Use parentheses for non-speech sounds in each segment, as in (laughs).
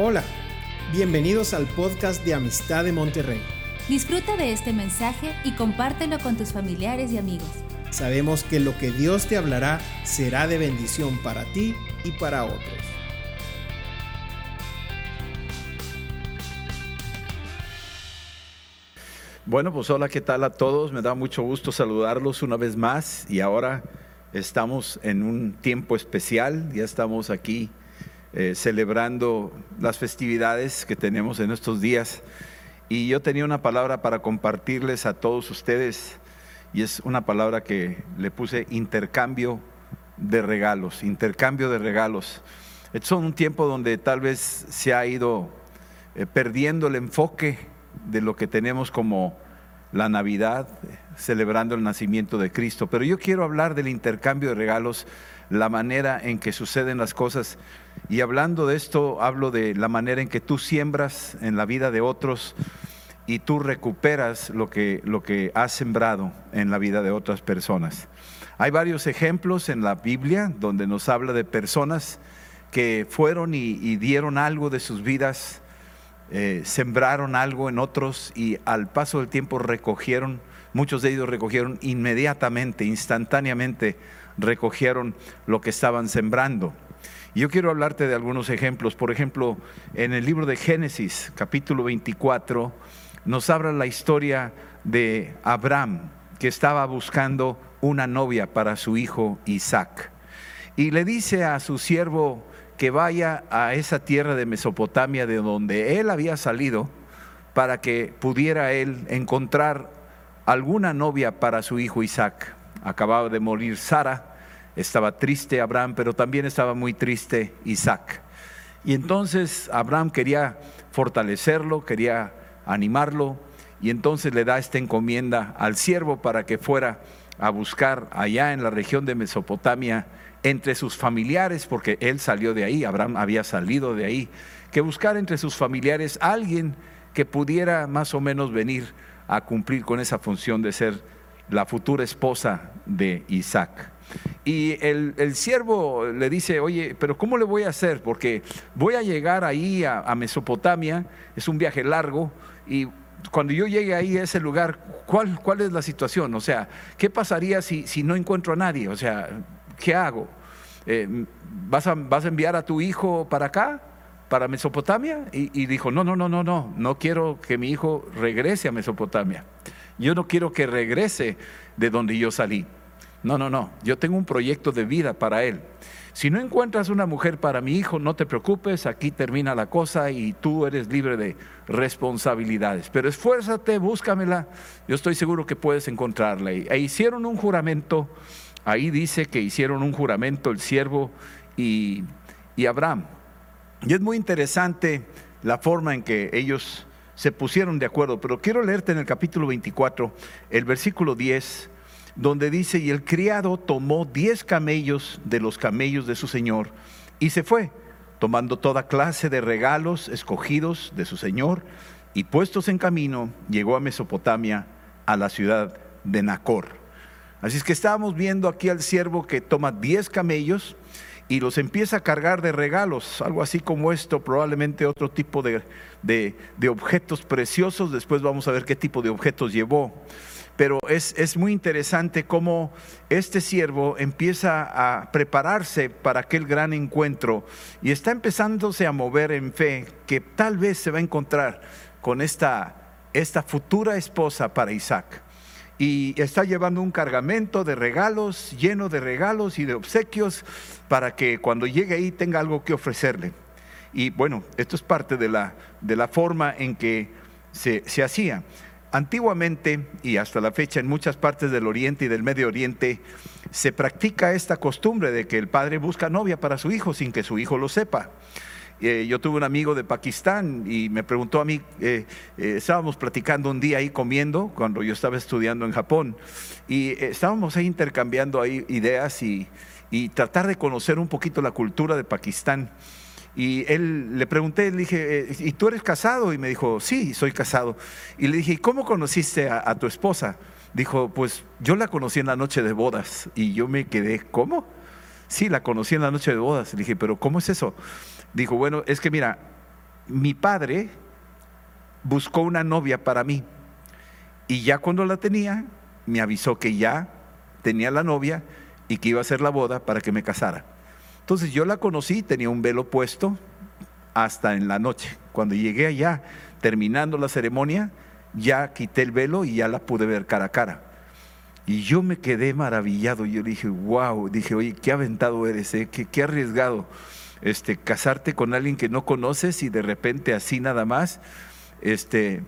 Hola, bienvenidos al podcast de Amistad de Monterrey. Disfruta de este mensaje y compártelo con tus familiares y amigos. Sabemos que lo que Dios te hablará será de bendición para ti y para otros. Bueno, pues hola, ¿qué tal a todos? Me da mucho gusto saludarlos una vez más y ahora estamos en un tiempo especial, ya estamos aquí eh, celebrando las festividades que tenemos en estos días. Y yo tenía una palabra para compartirles a todos ustedes y es una palabra que le puse intercambio de regalos, intercambio de regalos. Es un tiempo donde tal vez se ha ido eh, perdiendo el enfoque de lo que tenemos como la Navidad, celebrando el nacimiento de Cristo. Pero yo quiero hablar del intercambio de regalos, la manera en que suceden las cosas y hablando de esto, hablo de la manera en que tú siembras en la vida de otros y tú recuperas lo que, lo que has sembrado en la vida de otras personas. Hay varios ejemplos en la Biblia donde nos habla de personas que fueron y, dieron algo de sus vidas, eh, sembraron algo en otros y al paso del tiempo recogieron, muchos de ellos recogieron inmediatamente, instantáneamente, recogieron lo que estaban sembrando. Yo quiero hablarte de algunos ejemplos. Por ejemplo, en el libro de Génesis, capítulo 24, nos habla la historia de Abraham, que estaba buscando una novia para su hijo Isaac. Y le dice a su siervo que vaya a esa tierra de Mesopotamia de donde él había salido para que pudiera él encontrar alguna novia para su hijo Isaac. Acababa de morir Sara estaba triste Abraham, pero también estaba muy triste Isaac. Y entonces Abraham quería fortalecerlo, quería animarlo, y entonces le da esta encomienda al siervo para que fuera a buscar allá en la región de Mesopotamia entre sus familiares, porque él salió de ahí, Abraham había salido de ahí, que buscar entre sus familiares alguien que pudiera más o menos venir a cumplir con esa función de ser la futura esposa de Isaac. Y el, siervo le dice, oye, pero ¿cómo le voy a hacer? Porque voy a llegar ahí a, Mesopotamia, es un viaje largo, y cuando yo llegue ahí a ese lugar, ¿cuál, cuál es la situación? O sea, ¿qué pasaría si, si no encuentro a nadie? O sea, ¿qué hago? Eh, ¿vas, a, ¿Vas a enviar a tu hijo para acá? para Mesopotamia y, y, dijo, no, no, no, no, no, no quiero que mi hijo regrese a Mesopotamia. Yo no quiero que regrese de donde yo salí. No, no, no. Yo tengo un proyecto de vida para él. Si no encuentras una mujer para mi hijo, no te preocupes, aquí termina la cosa y tú eres libre de responsabilidades. Pero esfuérzate, búscamela, yo estoy seguro que puedes encontrarla. E hicieron un juramento, ahí dice que hicieron un juramento el siervo y, y Abraham. Y es muy interesante la forma en que ellos se pusieron de acuerdo, pero quiero leerte en el capítulo 24, el versículo 10 donde dice, y el criado tomó diez camellos de los camellos de su señor y se fue, tomando toda clase de regalos escogidos de su señor, y puestos en camino, llegó a Mesopotamia, a la ciudad de Nacor. Así es que estábamos viendo aquí al siervo que toma diez camellos y los empieza a cargar de regalos, algo así como esto, probablemente otro tipo de, de objetos preciosos, después vamos a ver qué tipo de objetos llevó pero es, muy interesante cómo este siervo empieza a prepararse para aquel gran encuentro y está empezándose a mover en fe que tal vez se va a encontrar con esta, esta futura esposa para Isaac. Y está llevando un cargamento de regalos, lleno de regalos y de obsequios, para que cuando llegue ahí tenga algo que ofrecerle. Y bueno, esto es parte de la, de la forma en que se, se hacía. Antiguamente y hasta la fecha en muchas partes del Oriente y del Medio Oriente se practica esta costumbre de que el padre busca novia para su hijo sin que su hijo lo sepa. Eh, yo tuve un amigo de Pakistán y me preguntó a mí, eh, eh, estábamos platicando un día ahí comiendo cuando yo estaba estudiando en Japón y estábamos ahí intercambiando ahí ideas y, y tratar de conocer un poquito la cultura de Pakistán. Y él le pregunté, le dije, eh, ¿y tú eres casado? Y me dijo, sí, soy casado. Y le dije, ¿y cómo conociste a, tu esposa? Dijo, pues yo la conocí en la noche de bodas. Y yo me quedé, ¿cómo? Sí, la conocí en la noche de bodas. Le dije, pero ¿cómo es eso? Dijo, bueno, es que mira, mi padre buscó una novia para mí y ya cuando la tenía, me avisó que ya tenía la novia y que iba a hacer la boda para que me casara. Entonces yo la conocí, tenía un velo puesto hasta en la noche. Cuando llegué allá, terminando la ceremonia, ya quité el velo y ya la pude ver cara a cara. Y yo me quedé maravillado. Yo dije, wow, dije, oye, qué aventado eres, ¿eh? qué, qué arriesgado este, casarte con alguien que no conoces y de repente así nada más. Este,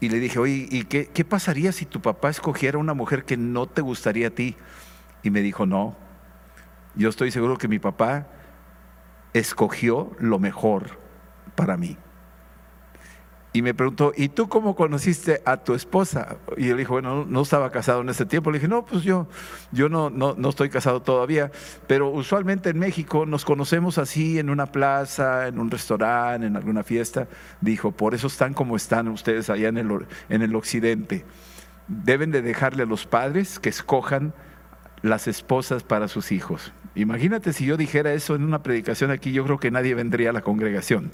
y le dije, oye, ¿y qué pasaría si tu papá escogiera una mujer que no te gustaría a ti? Y me dijo, no, yo estoy seguro que mi papá escogió lo mejor para mí. Y me preguntó, ¿y tú cómo conociste a tu esposa? Y él dijo, bueno, no estaba casado en ese tiempo. Le dije, no, pues yo, yo no, no, no, estoy casado todavía, pero usualmente en México nos conocemos así en una plaza, en un restaurante, en alguna fiesta. Dijo, por eso están como están ustedes allá en el, en el occidente. Deben de dejarle a los padres que escojan las esposas para sus hijos. Imagínate si yo dijera eso en una predicación aquí, yo creo que nadie vendría a la congregación.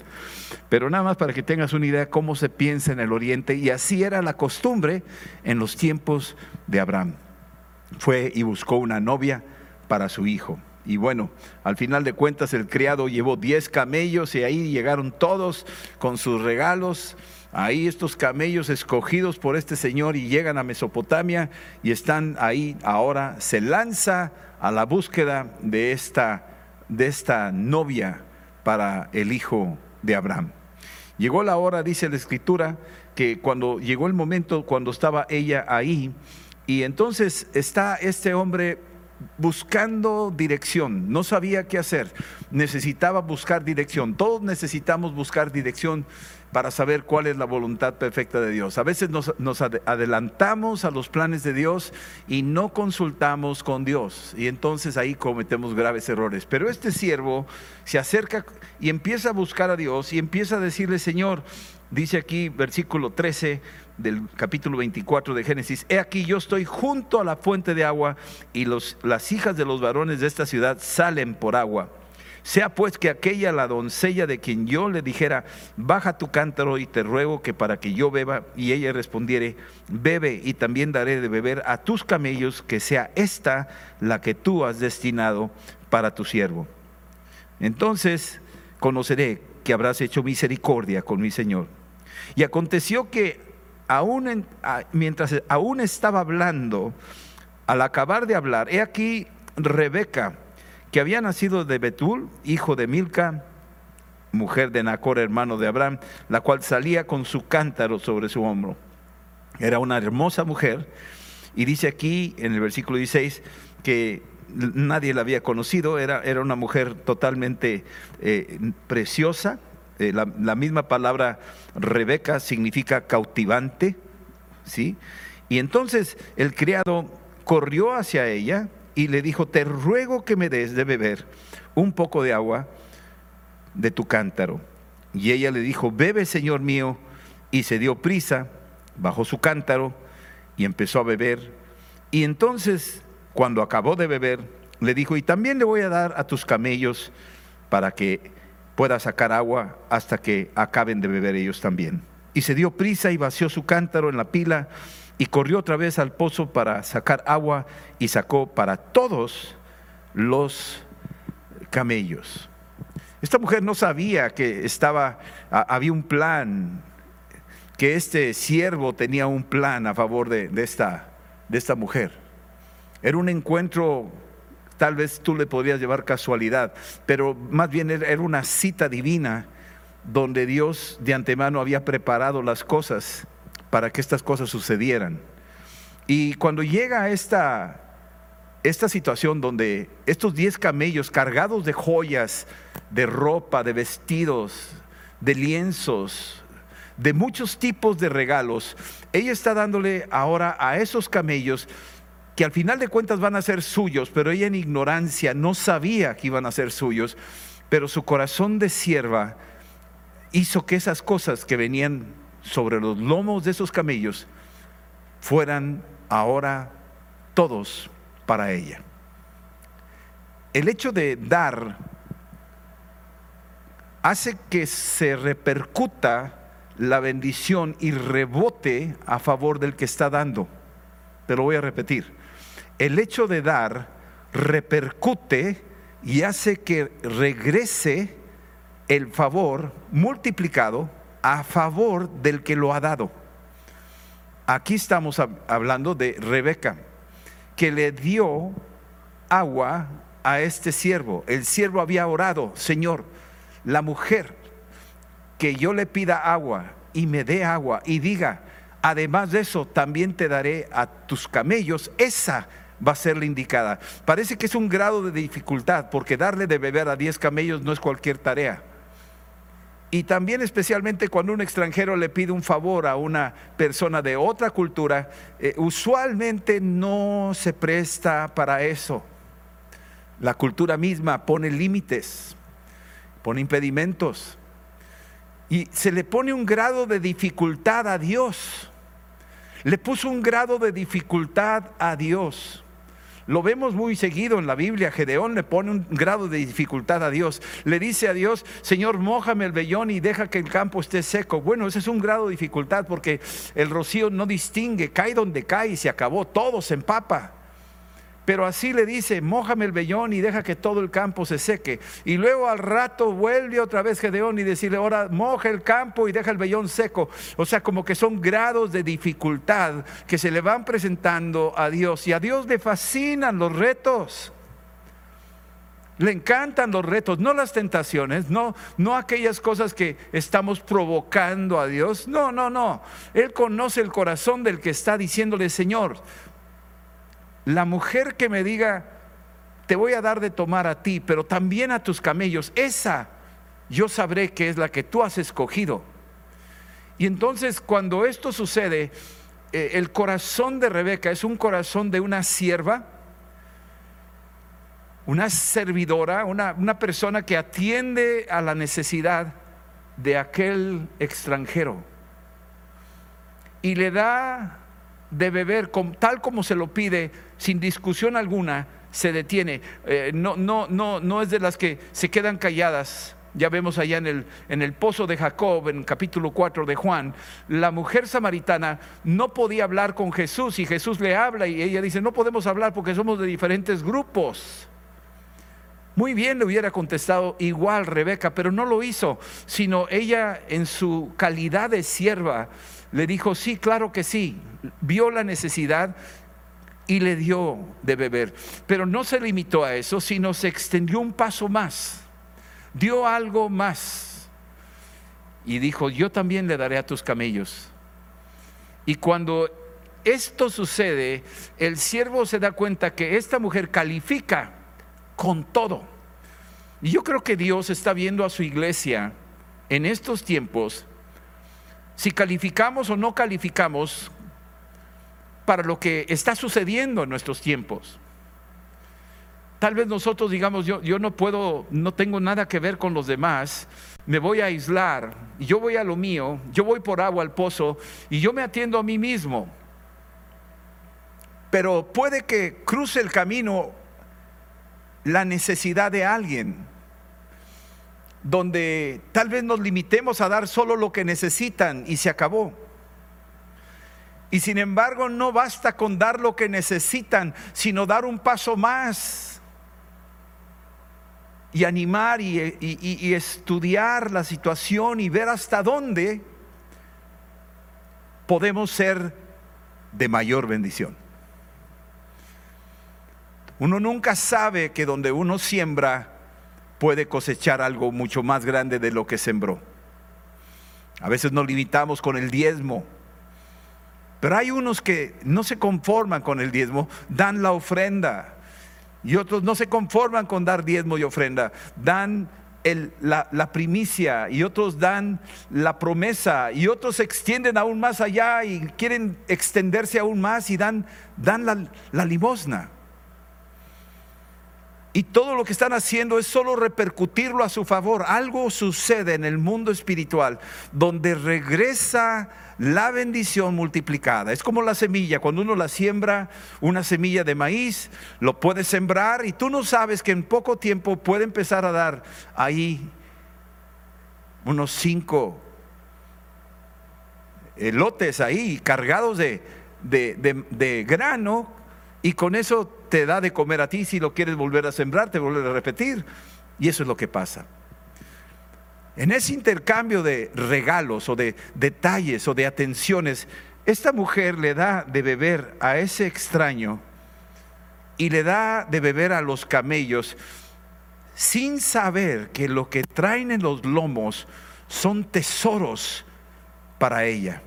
Pero nada más para que tengas una idea cómo se piensa en el oriente, y así era la costumbre en los tiempos de Abraham. Fue y buscó una novia para su hijo. Y bueno, al final de cuentas el criado llevó 10 camellos y ahí llegaron todos con sus regalos ahí estos camellos escogidos por este señor y llegan a Mesopotamia y están ahí ahora, se lanza a la búsqueda de esta, de esta novia para el hijo de Abraham. Llegó la hora, dice la escritura, que cuando llegó el momento, cuando estaba ella ahí, y entonces está este hombre buscando dirección, no sabía qué hacer, necesitaba buscar dirección, todos necesitamos buscar dirección para saber cuál es la voluntad perfecta de Dios. A veces nos, adelantamos a los planes de Dios y no consultamos con Dios y entonces ahí cometemos graves errores. Pero este siervo se acerca y empieza a buscar a Dios y empieza a decirle, Señor, dice aquí versículo 13 del capítulo 24 de Génesis, he aquí yo estoy junto a la fuente de agua y los, las hijas de los varones de esta ciudad salen por agua. Sea pues que aquella la doncella de quien yo le dijera, baja tu cántaro y te ruego que para que yo beba, y ella respondiere, bebe y también daré de beber a tus camellos, que sea esta la que tú has destinado para tu siervo. Entonces conoceré que habrás hecho misericordia con mi Señor. Y aconteció que aún mientras aún estaba hablando, al acabar de hablar, he aquí Rebeca, que había nacido de Betul, hijo de Milca, mujer de Nacor, hermano de Abraham, la cual salía con su cántaro sobre su hombro. Era una hermosa mujer, y dice aquí en el versículo 16 que nadie la había conocido, era, era una mujer totalmente eh, preciosa. Eh, la, la, misma palabra Rebeca significa cautivante, ¿sí? Y entonces el criado corrió hacia ella, y le dijo, te ruego que me des de beber un poco de agua de tu cántaro. Y ella le dijo, bebe, Señor mío, y se dio prisa, bajó su cántaro y empezó a beber. Y entonces, cuando acabó de beber, le dijo, y también le voy a dar a tus camellos para que pueda sacar agua hasta que acaben de beber ellos también. Y se dio prisa y vació su cántaro en la pila y corrió otra vez al pozo para sacar agua y sacó para todos los camellos. Esta mujer no sabía que estaba, había un plan, que este siervo tenía un plan a favor de, esta, de esta mujer. Era un encuentro, tal vez tú le podrías llevar casualidad, pero más bien era una cita divina donde Dios de antemano había preparado las cosas para que estas cosas sucedieran. Y cuando llega esta, esta situación donde estos diez camellos cargados de joyas, de ropa, de vestidos, de lienzos, de muchos tipos de regalos, ella está dándole ahora a esos camellos que al final de cuentas van a ser suyos, pero ella en ignorancia no sabía que iban a ser suyos, pero su corazón de sierva hizo que esas cosas que venían sobre los lomos de esos camellos fueran ahora todos para ella. El hecho de dar hace que se repercuta la bendición y rebote a favor del que está dando. Te lo voy a repetir. El hecho de dar repercute y hace que regrese el favor multiplicado a favor del que lo ha dado. Aquí estamos hablando de Rebeca, que le dio agua a este siervo. El siervo había orado, Señor, la mujer que yo le pida agua y me dé agua y diga, además de eso, también te daré a tus camellos, esa va a ser la indicada. Parece que es un grado de dificultad, porque darle de beber a 10 camellos no es cualquier tarea. Y también especialmente cuando un extranjero le pide un favor a una persona de otra cultura, eh, usualmente no se presta para eso. La cultura misma pone límites, pone impedimentos. Y se le pone un grado de dificultad a Dios. Le puso un grado de dificultad a Dios. Lo vemos muy seguido en la Biblia. Gedeón le pone un grado de dificultad a Dios. Le dice a Dios, Señor, mójame el vellón y deja que el campo esté seco. Bueno, ese es un grado de dificultad porque el rocío no distingue, cae donde cae y se acabó, todo se empapa. Pero así le dice, mójame el vellón y deja que todo el campo se seque. Y luego al rato vuelve otra vez Gedeón y decirle, ahora moja el campo y deja el vellón seco. O sea, como que son grados de dificultad que se le van presentando a Dios. Y a Dios le fascinan los retos. Le encantan los retos, no las tentaciones, no, no aquellas cosas que estamos provocando a Dios. No, no, no. Él conoce el corazón del que está diciéndole, Señor, la mujer que me diga, te voy a dar de tomar a ti, pero también a tus camellos, esa yo sabré que es la que tú has escogido. Y entonces cuando esto sucede, eh, el corazón de Rebeca es un corazón de una sierva, una servidora, una, una persona que atiende a la necesidad de aquel extranjero y le da de beber tal como se lo pide, sin discusión alguna, se detiene. Eh, no, no, no, no es de las que se quedan calladas. Ya vemos allá en el, en el pozo de Jacob, en capítulo 4 de Juan, la mujer samaritana no podía hablar con Jesús y Jesús le habla y ella dice, no podemos hablar porque somos de diferentes grupos. Muy bien le hubiera contestado igual Rebeca, pero no lo hizo, sino ella en su calidad de sierva le dijo, sí, claro que sí, vio la necesidad y le dio de beber. Pero no se limitó a eso, sino se extendió un paso más, dio algo más. Y dijo, yo también le daré a tus camellos. Y cuando esto sucede, el siervo se da cuenta que esta mujer califica con todo. Y yo creo que Dios está viendo a su iglesia en estos tiempos si calificamos o no calificamos para lo que está sucediendo en nuestros tiempos. Tal vez nosotros digamos, yo, yo no puedo, no tengo nada que ver con los demás, me voy a aislar, yo voy a lo mío, yo voy por agua al pozo y yo me atiendo a mí mismo. Pero puede que cruce el camino la necesidad de alguien donde tal vez nos limitemos a dar solo lo que necesitan y se acabó. Y sin embargo no basta con dar lo que necesitan, sino dar un paso más y animar y, estudiar la situación y ver hasta dónde podemos ser de mayor bendición. Uno nunca sabe que donde uno siembra, puede cosechar algo mucho más grande de lo que sembró. A veces nos limitamos con el diezmo, pero hay unos que no se conforman con el diezmo, dan la ofrenda. Y otros no se conforman con dar diezmo y ofrenda, dan la, primicia y otros dan la promesa y otros extienden aún más allá y quieren extenderse aún más y dan, dan la, la limosna. Y todo lo que están haciendo es solo repercutirlo a su favor. Algo sucede en el mundo espiritual donde regresa la bendición multiplicada. Es como la semilla, cuando uno la siembra, una semilla de maíz, lo puede sembrar y tú no sabes que en poco tiempo puede empezar a dar ahí unos cinco lotes ahí cargados de, de, grano y con eso te da de comer a ti si lo quieres volver a sembrar, te vuelve a repetir. Y eso es lo que pasa. En ese intercambio de regalos o de detalles o de atenciones, esta mujer le da de beber a ese extraño y le da de beber a los camellos sin saber que lo que traen en los lomos son tesoros para ella.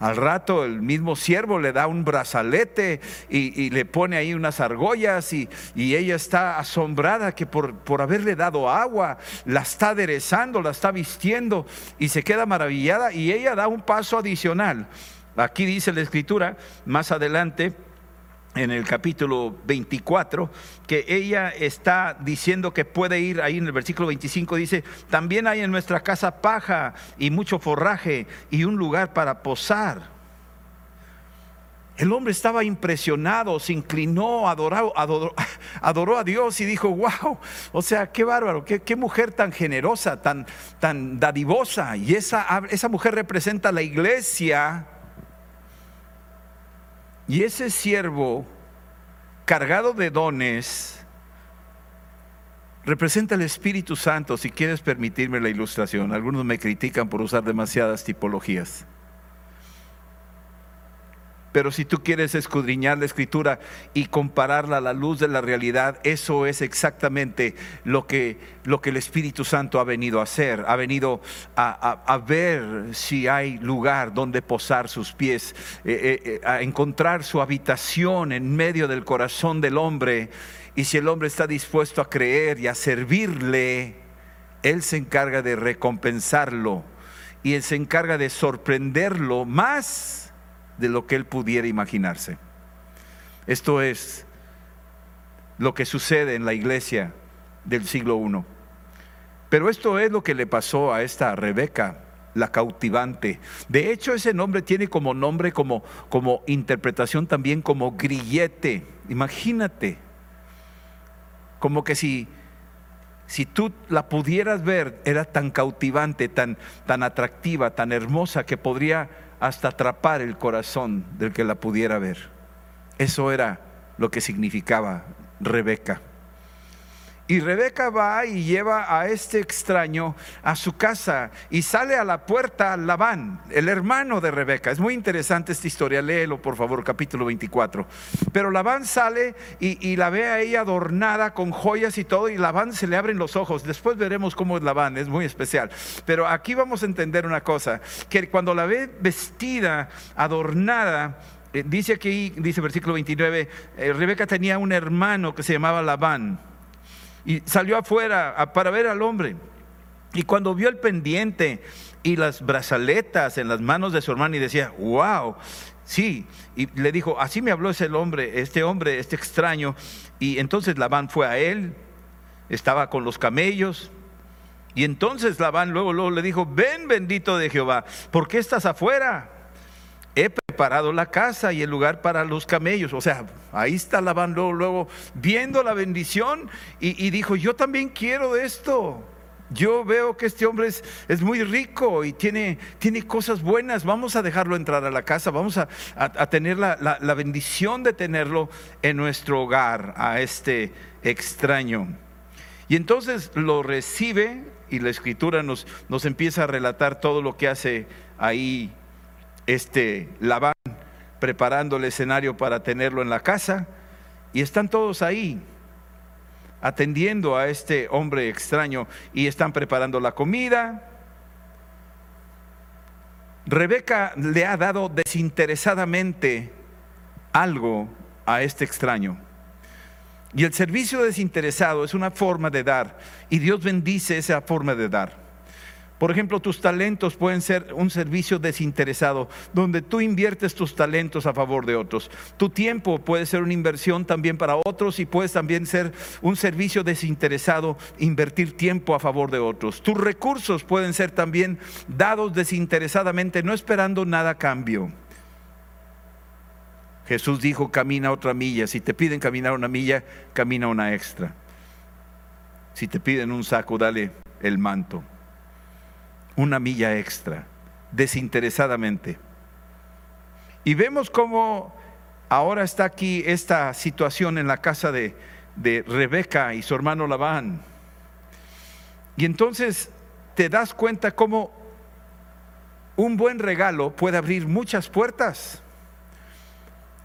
Al rato el mismo siervo le da un brazalete y, le pone ahí unas argollas y, ella está asombrada que por, por, haberle dado agua, la está aderezando, la está vistiendo y se queda maravillada y ella da un paso adicional. Aquí dice la escritura, más adelante, en el capítulo 24, que ella está diciendo que puede ir, ahí en el versículo 25 dice, también hay en nuestra casa paja y mucho forraje y un lugar para posar. El hombre estaba impresionado, se inclinó, adoró, (laughs) a Dios y dijo, wow, o sea, qué bárbaro, qué, mujer tan generosa, tan, tan dadivosa. Y esa, esa mujer representa la iglesia y ese siervo cargado de dones representa el Espíritu Santo, si quieres permitirme la ilustración. Algunos me critican por usar demasiadas tipologías. Pero si tú quieres escudriñar la escritura y compararla a la luz de la realidad, eso es exactamente lo que, lo que el Espíritu Santo ha venido a hacer. Ha venido a, ver si hay lugar donde posar sus pies, eh, eh, eh, a encontrar su habitación en medio del corazón del hombre. Y si el hombre está dispuesto a creer y a servirle, Él se encarga de recompensarlo y Él se encarga de sorprenderlo más de lo que él pudiera imaginarse. Esto es lo que sucede en la iglesia del siglo I. Pero esto es lo que le pasó a esta Rebeca, la cautivante. De hecho, ese nombre tiene como nombre, como, como interpretación también como grillete. Imagínate, como que si, si tú la pudieras ver, era tan cautivante, tan, tan atractiva, tan hermosa, que podría hasta atrapar el corazón del que la pudiera ver. Eso era lo que significaba Rebeca. Y Rebeca va y lleva a este extraño a su casa y sale a la puerta Labán, el hermano de Rebeca. Es muy interesante esta historia, léelo por favor, capítulo 24. Pero Labán sale y, la ve a ella adornada con joyas y todo y Labán se le abren los ojos. Después veremos cómo es Labán, es muy especial. Pero aquí vamos a entender una cosa, que cuando la ve vestida, adornada, eh, dice aquí, dice versículo 29, eh, Rebeca tenía un hermano que se llamaba Labán y salió afuera para ver al hombre. Y cuando vio el pendiente y las brazaletas en las manos de su hermano y decía, wow, sí, y le dijo, así me habló ese hombre, este hombre, este extraño. Y entonces Labán fue a él, estaba con los camellos. Y entonces Labán luego, luego le dijo, ven bendito de Jehová, ¿por qué estás afuera? he preparado la casa y el lugar para los camellos. O sea, ahí está Labán luego, viendo la bendición y, dijo, yo también quiero esto. Yo veo que este hombre es, muy rico y tiene, tiene, cosas buenas. Vamos a dejarlo entrar a la casa. Vamos a, tener la, la, bendición de tenerlo en nuestro hogar, a este extraño. Y entonces lo recibe y la escritura nos, nos empieza a relatar todo lo que hace ahí este Labán preparando el escenario para tenerlo en la casa y están todos ahí atendiendo a este hombre extraño y están preparando la comida. Rebeca le ha dado desinteresadamente algo a este extraño. Y el servicio desinteresado es una forma de dar y Dios bendice esa forma de dar. Por ejemplo, tus talentos pueden ser un servicio desinteresado, donde tú inviertes tus talentos a favor de otros. Tu tiempo puede ser una inversión también para otros y puedes también ser un servicio desinteresado, invertir tiempo a favor de otros. Tus recursos pueden ser también dados desinteresadamente, no esperando nada a cambio. Jesús dijo, camina otra milla. Si te piden caminar una milla, camina una extra. Si te piden un saco, dale el manto. Una milla extra, desinteresadamente. Y vemos cómo ahora está aquí esta situación en la casa de, de Rebeca y su hermano Labán. Y entonces te das cuenta cómo un buen regalo puede abrir muchas puertas.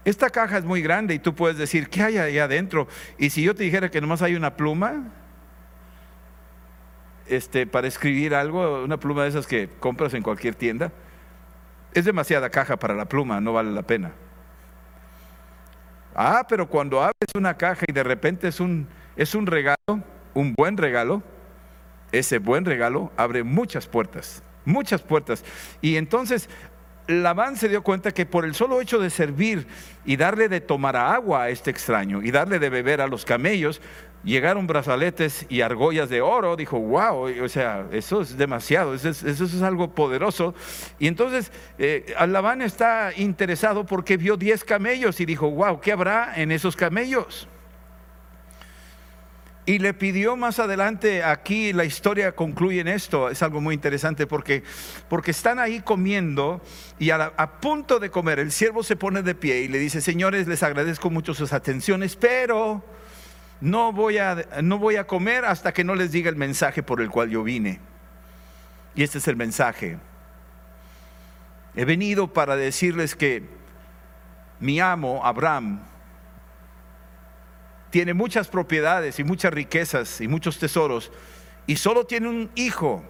Esta caja es muy grande y tú puedes decir, ¿qué hay ahí adentro? Y si yo te dijera que nomás hay una pluma, este, para escribir algo, una pluma de esas que compras en cualquier tienda, es demasiada caja para la pluma, no vale la pena. Ah, pero cuando abres una caja y de repente es un, es un regalo, un buen regalo, ese buen regalo abre muchas puertas, muchas puertas. Y entonces Labán se dio cuenta que por el solo hecho de servir y darle de tomar agua a este extraño y darle de beber a los camellos, llegaron brazaletes y argollas de oro. Dijo, wow, o sea, eso es demasiado, eso es, algo poderoso. Y entonces eh, está interesado porque vio 10 camellos y dijo, wow, ¿qué habrá en esos camellos? Y le pidió más adelante, aquí la historia concluye en esto, es algo muy interesante porque, porque están ahí comiendo y a, a, punto de comer, el siervo se pone de pie y le dice, señores, les agradezco mucho sus atenciones, pero no voy a, no voy a comer hasta que no les diga el mensaje por el cual yo vine. Y este es el mensaje. He venido para decirles que mi amo, Abraham, tiene muchas propiedades y muchas riquezas y muchos tesoros y solo tiene un hijo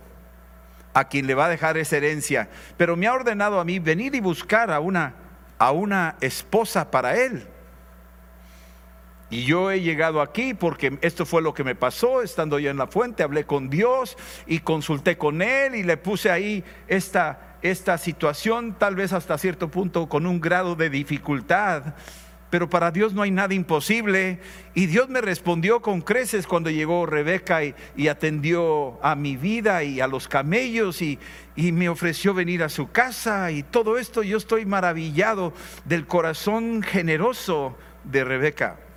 a quien le va a dejar esa herencia, pero me ha ordenado a mí venir y buscar a una a una esposa para él. Y yo he llegado aquí porque esto fue lo que me pasó, estando yo en la fuente, hablé con Dios y consulté con Él y le puse ahí esta, esta situación, tal vez hasta cierto punto con un grado de dificultad pero para Dios no hay nada imposible. Y Dios me respondió con creces cuando llegó Rebeca y, atendió a mi vida y a los camellos y, y, me ofreció venir a su casa y todo esto. Yo estoy maravillado del corazón generoso de Rebeca.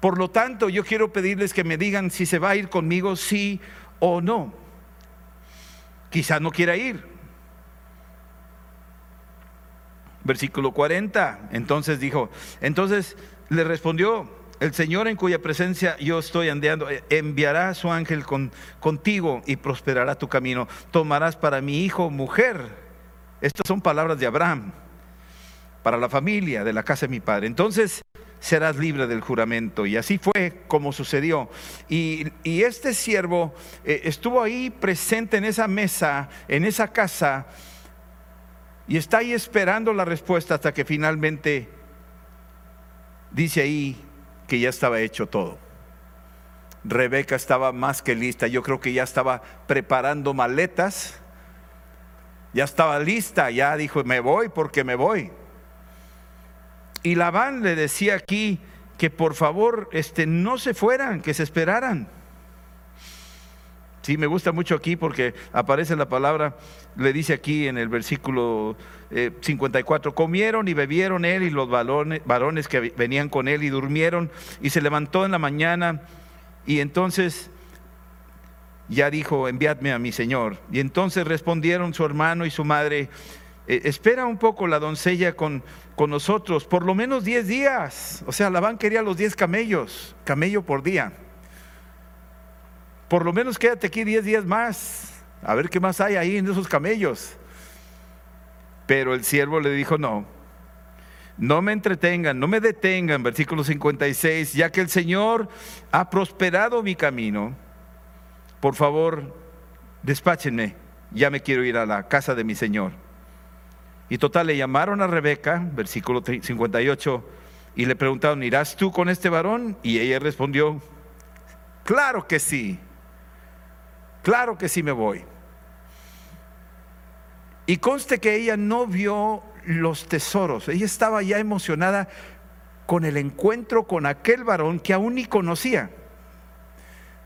Por lo tanto, yo quiero pedirles que me digan si se va a ir conmigo, sí o no. Quizá no quiera ir, Versículo 40. Entonces dijo, entonces le respondió, el Señor en cuya presencia yo estoy andeando, eh, enviará a su ángel con, contigo y prosperará tu camino. Tomarás para mi hijo mujer. Estas son palabras de Abraham, para la familia de la casa de mi padre. Entonces serás libre del juramento. Y así fue como sucedió. Y, este siervo eh, estuvo ahí presente en esa mesa, en esa casa y está ahí esperando la respuesta hasta que finalmente dice ahí que ya estaba hecho todo. Rebeca estaba más que lista. Yo creo que ya estaba preparando maletas. Ya estaba lista. Ya dijo, me voy porque me voy. Y Labán le decía aquí que por favor este, no se fueran, que se esperaran. Sí, me gusta mucho aquí porque aparece la palabra, le dice aquí en el versículo 54, eh, comieron y bebieron él y los varones, que venían con él y durmieron y se levantó en la mañana y entonces ya dijo, enviadme a mi señor. Y entonces respondieron su hermano y su madre, eh, espera un poco la doncella con, con nosotros, por lo menos 10 días. O sea, Labán quería los 10 camellos, camello por día por lo menos quédate aquí 10 días más, a ver qué más hay ahí en esos camellos. Pero el siervo le dijo, no, no me entretengan, no me detengan, versículo 56, ya que el Señor ha prosperado mi camino, por favor, despáchenme, ya me quiero ir a la casa de mi Señor. Y total, le llamaron a Rebeca, versículo 58, y le preguntaron, ¿irás tú con este varón? Y ella respondió, claro que sí. Claro que sí me voy. Y conste que ella no vio los tesoros, ella estaba ya emocionada con el encuentro con aquel varón que aún ni conocía.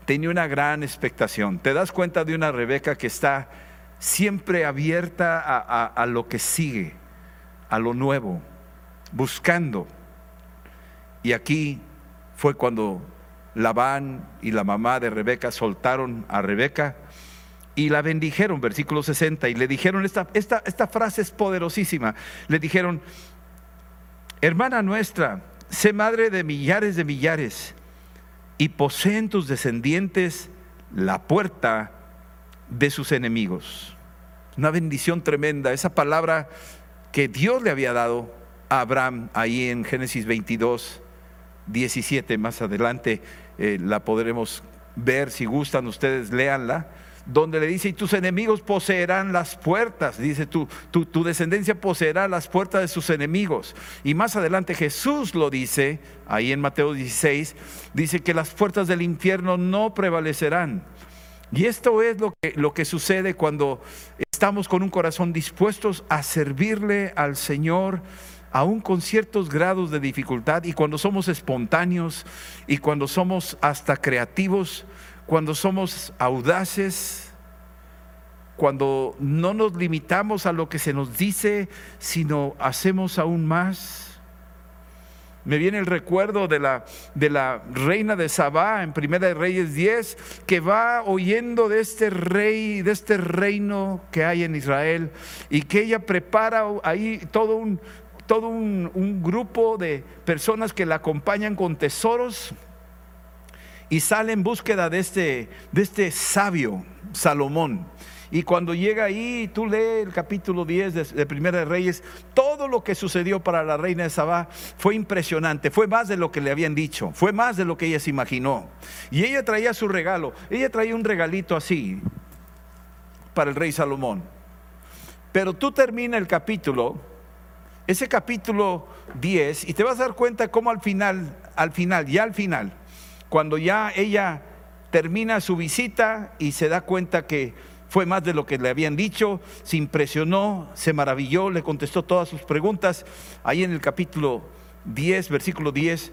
Tenía una gran expectación. Te das cuenta de una Rebeca que está siempre abierta a, a lo que sigue, a lo nuevo, buscando. Y aquí fue cuando Labán y la mamá de Rebeca soltaron a Rebeca y la bendijeron, versículo 60, y le dijeron, esta, esta, esta frase es poderosísima, le dijeron, hermana nuestra, sé madre de millares de millares, y poseen tus descendientes la puerta de sus enemigos. Una bendición tremenda, esa palabra que Dios le había dado a Abraham ahí en Génesis 22, 17, más adelante eh, la podremos ver, si gustan ustedes, léanla donde le dice, y tus enemigos poseerán las puertas, dice, tu, tu, tu, descendencia poseerá las puertas de sus enemigos. Y más adelante Jesús lo dice, ahí en Mateo 16, dice que las puertas del infierno no prevalecerán. Y esto es lo que, lo que sucede cuando estamos con un corazón dispuestos a servirle al Señor aún con ciertos grados de dificultad y cuando somos espontáneos y cuando somos hasta creativos, cuando somos audaces, cuando no nos limitamos a lo que se nos dice, sino hacemos aún más. Me viene el recuerdo de la, de la reina de Sabá en Primera de Reyes 10, que va oyendo de este rey, de este reino que hay en Israel, y que ella prepara ahí todo un, todo un, un grupo de personas que la acompañan con tesoros y sale en búsqueda de este, de este sabio, Salomón. Y cuando llega ahí, tú lees el capítulo 10 de, de, Primera de Reyes, todo lo que sucedió para la reina de Sabá fue impresionante, fue más de lo que le habían dicho, fue más de lo que ella se imaginó. Y ella traía su regalo, ella traía un regalito así para el rey Salomón. Pero tú termina el capítulo ese capítulo 10 y te vas a dar cuenta cómo al final, al final, ya al final, cuando ya ella termina su visita y se da cuenta que fue más de lo que le habían dicho, se impresionó, se maravilló, le contestó todas sus preguntas, ahí en el capítulo 10, versículo 10,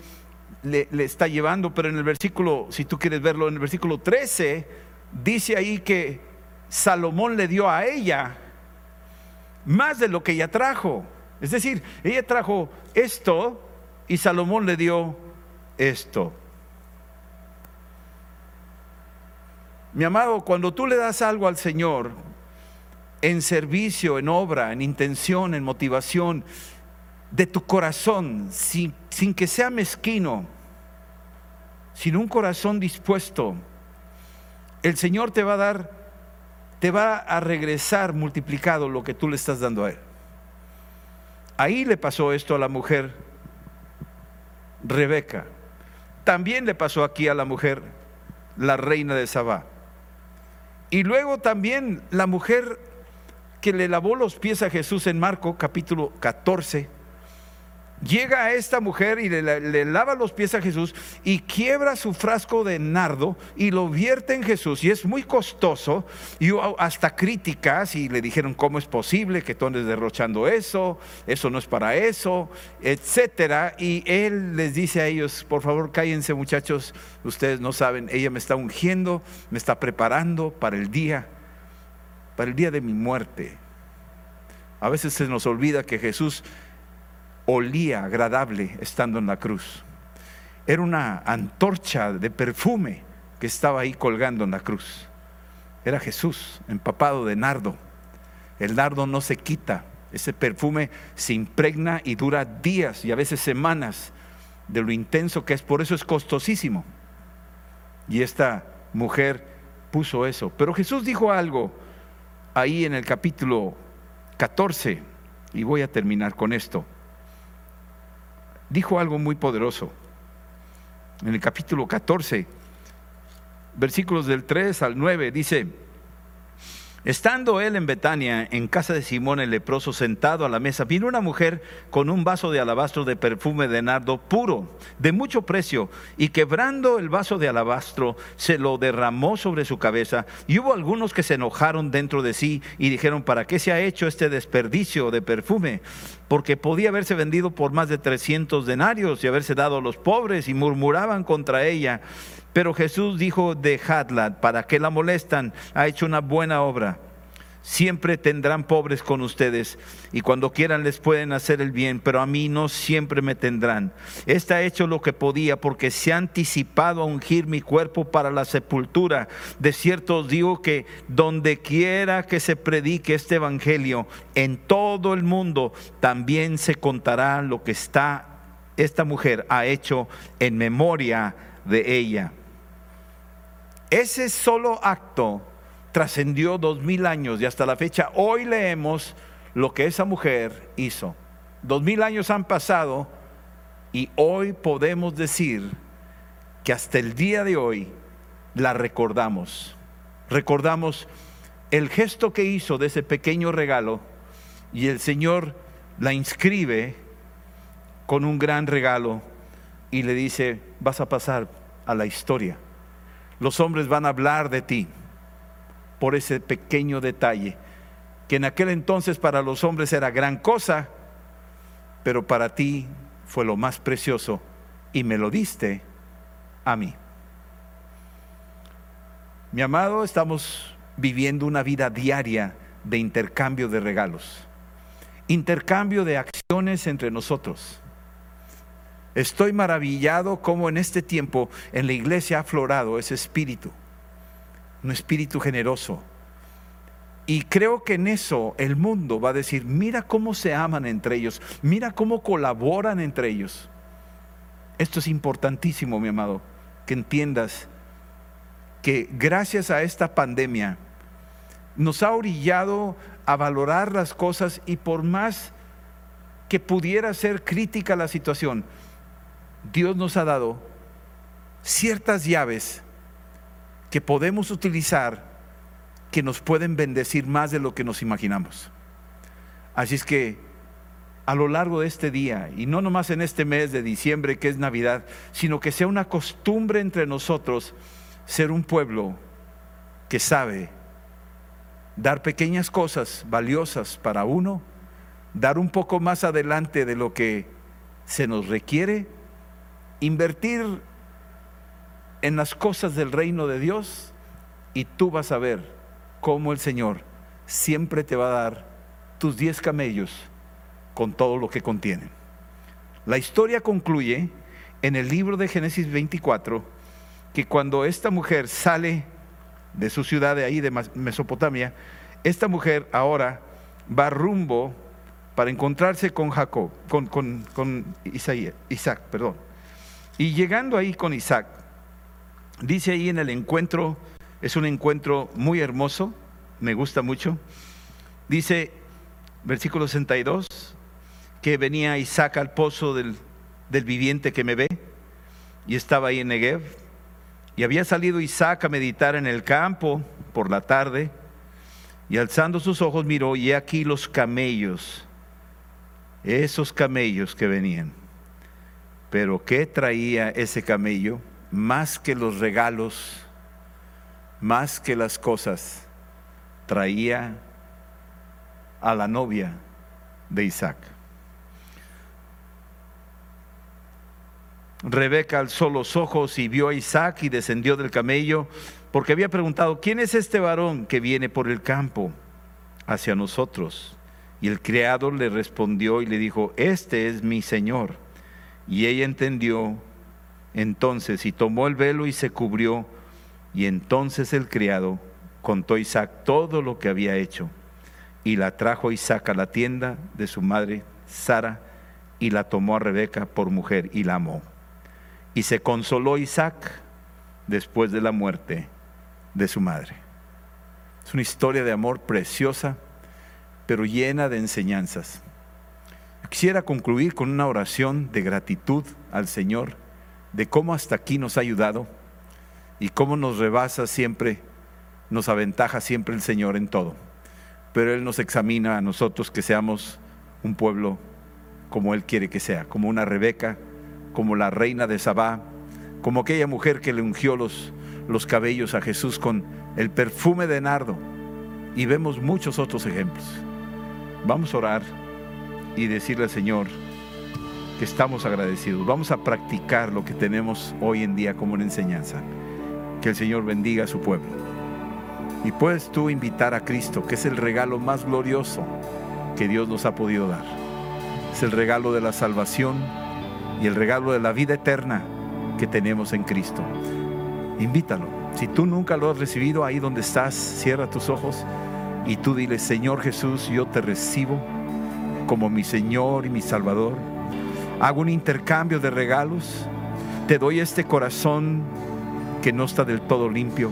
le, está llevando, pero en el versículo, si tú quieres verlo, en el versículo 13, dice ahí que Salomón le dio a ella más de lo que ella trajo. Es decir, ella trajo esto y Salomón le dio esto. Mi amado, cuando tú le das algo al Señor, en servicio, en obra, en intención, en motivación, de tu corazón, sin, que sea mezquino, sin un corazón dispuesto, el Señor te va a dar, te va a regresar multiplicado lo que tú le estás dando a Él. Ahí le pasó esto a la mujer Rebeca. También le pasó aquí a la mujer, la reina de Sabá. Y luego también la mujer que le lavó los pies a Jesús en Marco capítulo 14 llega a esta mujer y le, lava los pies a Jesús y quiebra su frasco de nardo y lo vierte en Jesús. Y es muy costoso. Y hasta críticas y le dijeron, ¿cómo es posible que tú andes derrochando eso? Eso no es para eso, etcétera. Y él les dice a ellos, por favor, cállense muchachos, ustedes no saben, ella me está ungiendo, me está preparando para el día, para el día de mi muerte. A veces se nos olvida que Jesús olía agradable estando en la cruz. Era una antorcha de perfume que estaba ahí colgando en la cruz. Era Jesús, empapado de nardo. El nardo no se quita, ese perfume se impregna y dura días y a veces semanas de lo intenso que es, por eso es costosísimo. Y esta mujer puso eso. Pero Jesús dijo algo ahí en el capítulo 14, y voy a terminar con esto dijo algo muy poderoso. En el capítulo 14, versículos del 3 al 9, dice, Estando él en Betania, en casa de Simón el leproso, sentado a la mesa, vino una mujer con un vaso de alabastro de perfume de nardo puro, de mucho precio, y quebrando el vaso de alabastro, se lo derramó sobre su cabeza. Y hubo algunos que se enojaron dentro de sí y dijeron, ¿para qué se ha hecho este desperdicio de perfume? Porque podía haberse vendido por más de 300 denarios y haberse dado a los pobres, y murmuraban contra ella. Pero Jesús dijo, dejadla, ¿para qué la molestan? Ha hecho una buena obra. Siempre tendrán pobres con ustedes y cuando quieran les pueden hacer el bien, pero a mí no siempre me tendrán. Está ha hecho lo que podía porque se ha anticipado a ungir mi cuerpo para la sepultura. De cierto os digo que donde quiera que se predique este evangelio en todo el mundo, también se contará lo que está esta mujer ha hecho en memoria de ella. Ese solo acto trascendió dos mil años y hasta la fecha hoy leemos lo que esa mujer hizo. Dos mil años han pasado y hoy podemos decir que hasta el día de hoy la recordamos. Recordamos el gesto que hizo de ese pequeño regalo y el Señor la inscribe con un gran regalo y le dice, vas a pasar a la historia. Los hombres van a hablar de ti por ese pequeño detalle, que en aquel entonces para los hombres era gran cosa, pero para ti fue lo más precioso y me lo diste a mí. Mi amado, estamos viviendo una vida diaria de intercambio de regalos, intercambio de acciones entre nosotros. Estoy maravillado cómo en este tiempo en la iglesia ha aflorado ese espíritu un espíritu generoso. Y creo que en eso el mundo va a decir, mira cómo se aman entre ellos, mira cómo colaboran entre ellos. Esto es importantísimo, mi amado, que entiendas que gracias a esta pandemia nos ha orillado a valorar las cosas y por más que pudiera ser crítica la situación, Dios nos ha dado ciertas llaves que podemos utilizar que nos pueden bendecir más de lo que nos imaginamos. Así es que a lo largo de este día, y no nomás en este mes de diciembre que es Navidad, sino que sea una costumbre entre nosotros ser un pueblo que sabe dar pequeñas cosas valiosas para uno, dar un poco más adelante de lo que se nos requiere, invertir en las cosas del reino de Dios y tú vas a ver cómo el Señor siempre te va a dar tus diez camellos con todo lo que contienen. La historia concluye en el libro de Génesis 24 que cuando esta mujer sale de su ciudad de ahí, de Mesopotamia, esta mujer ahora va rumbo para encontrarse con Jacob, con, con, con Isaac, perdón. Y llegando ahí con Isaac, Dice ahí en el encuentro, es un encuentro muy hermoso, me gusta mucho. Dice, versículo 62, que venía Isaac al pozo del, del viviente que me ve, y estaba ahí en Negev, y había salido Isaac a meditar en el campo por la tarde, y alzando sus ojos miró, y aquí los camellos, esos camellos que venían. Pero ¿qué traía ese camello? más que los regalos, más que las cosas, traía a la novia de Isaac. Rebeca alzó los ojos y vio a Isaac y descendió del camello, porque había preguntado, ¿quién es este varón que viene por el campo hacia nosotros? Y el criado le respondió y le dijo, este es mi Señor. Y ella entendió entonces, y tomó el velo y se cubrió, y entonces el criado contó a Isaac todo lo que había hecho. Y la trajo Isaac a la tienda de su madre Sara, y la tomó a Rebeca por mujer y la amó. Y se consoló Isaac después de la muerte de su madre. Es una historia de amor preciosa, pero llena de enseñanzas. Quisiera concluir con una oración de gratitud al Señor de cómo hasta aquí nos ha ayudado y cómo nos rebasa siempre, nos aventaja siempre el Señor en todo. Pero Él nos examina a nosotros que seamos un pueblo como Él quiere que sea, como una Rebeca, como la reina de Sabá, como aquella mujer que le ungió los, los cabellos a Jesús con el perfume de nardo. Y vemos muchos otros ejemplos. Vamos a orar y decirle al Señor, estamos agradecidos. Vamos a practicar lo que tenemos hoy en día como una enseñanza. Que el Señor bendiga a su pueblo. Y puedes tú invitar a Cristo, que es el regalo más glorioso que Dios nos ha podido dar. Es el regalo de la salvación y el regalo de la vida eterna que tenemos en Cristo. Invítalo. Si tú nunca lo has recibido, ahí donde estás, cierra tus ojos y tú dile, Señor Jesús, yo te recibo como mi Señor y mi Salvador. Hago un intercambio de regalos. Te doy este corazón que no está del todo limpio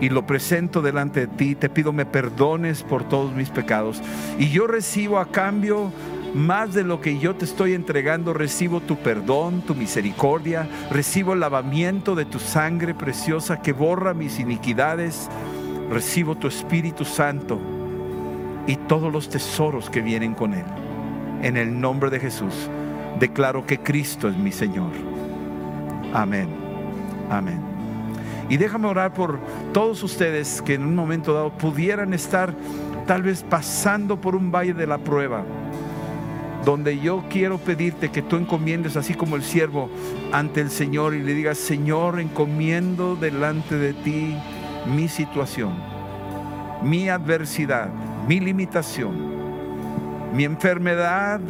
y lo presento delante de ti. Te pido me perdones por todos mis pecados. Y yo recibo a cambio más de lo que yo te estoy entregando, recibo tu perdón, tu misericordia, recibo el lavamiento de tu sangre preciosa que borra mis iniquidades, recibo tu Espíritu Santo y todos los tesoros que vienen con él. En el nombre de Jesús, declaro que Cristo es mi Señor. Amén. Amén. Y déjame orar por todos ustedes que en un momento dado pudieran estar tal vez pasando por un valle de la prueba donde yo quiero pedirte que tú encomiendes, así como el siervo, ante el Señor y le digas, Señor, encomiendo delante de ti mi situación, mi adversidad, mi limitación, mi enfermedad,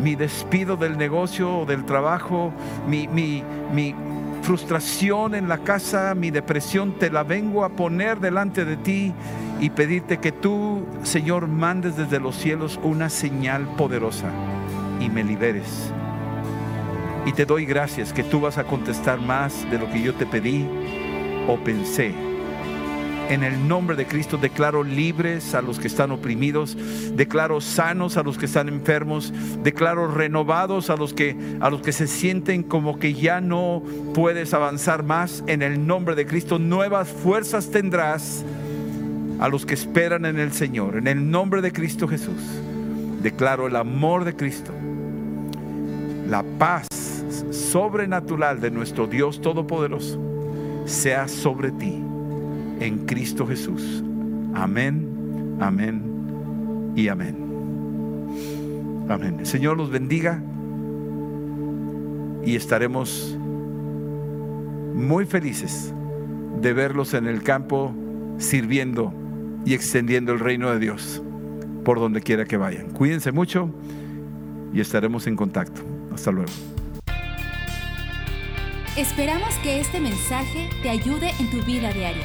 mi despido del negocio o del trabajo, mi, frustración en la casa, mi depresión, te la vengo a poner delante de ti y pedirte que tú, Señor, mandes desde los cielos una señal poderosa y me liberes. Y te doy gracias que tú vas a contestar más de lo que yo te pedí o pensé. En el nombre de Cristo declaro libres a los que están oprimidos, declaro sanos a los que están enfermos, declaro renovados a los que a los que se sienten como que ya no puedes avanzar más. En el nombre de Cristo nuevas fuerzas tendrás a los que esperan en el Señor. En el nombre de Cristo Jesús, declaro el amor de Cristo, la paz sobrenatural de nuestro Dios Todopoderoso sea sobre ti en Cristo Jesús. Amén, amén y amén. Amén. El Señor los bendiga y estaremos muy felices de verlos en el campo sirviendo y extendiendo el reino de Dios por donde quiera que vayan. Cuídense mucho y estaremos en contacto. Hasta luego. Esperamos que este mensaje te ayude en tu vida diaria.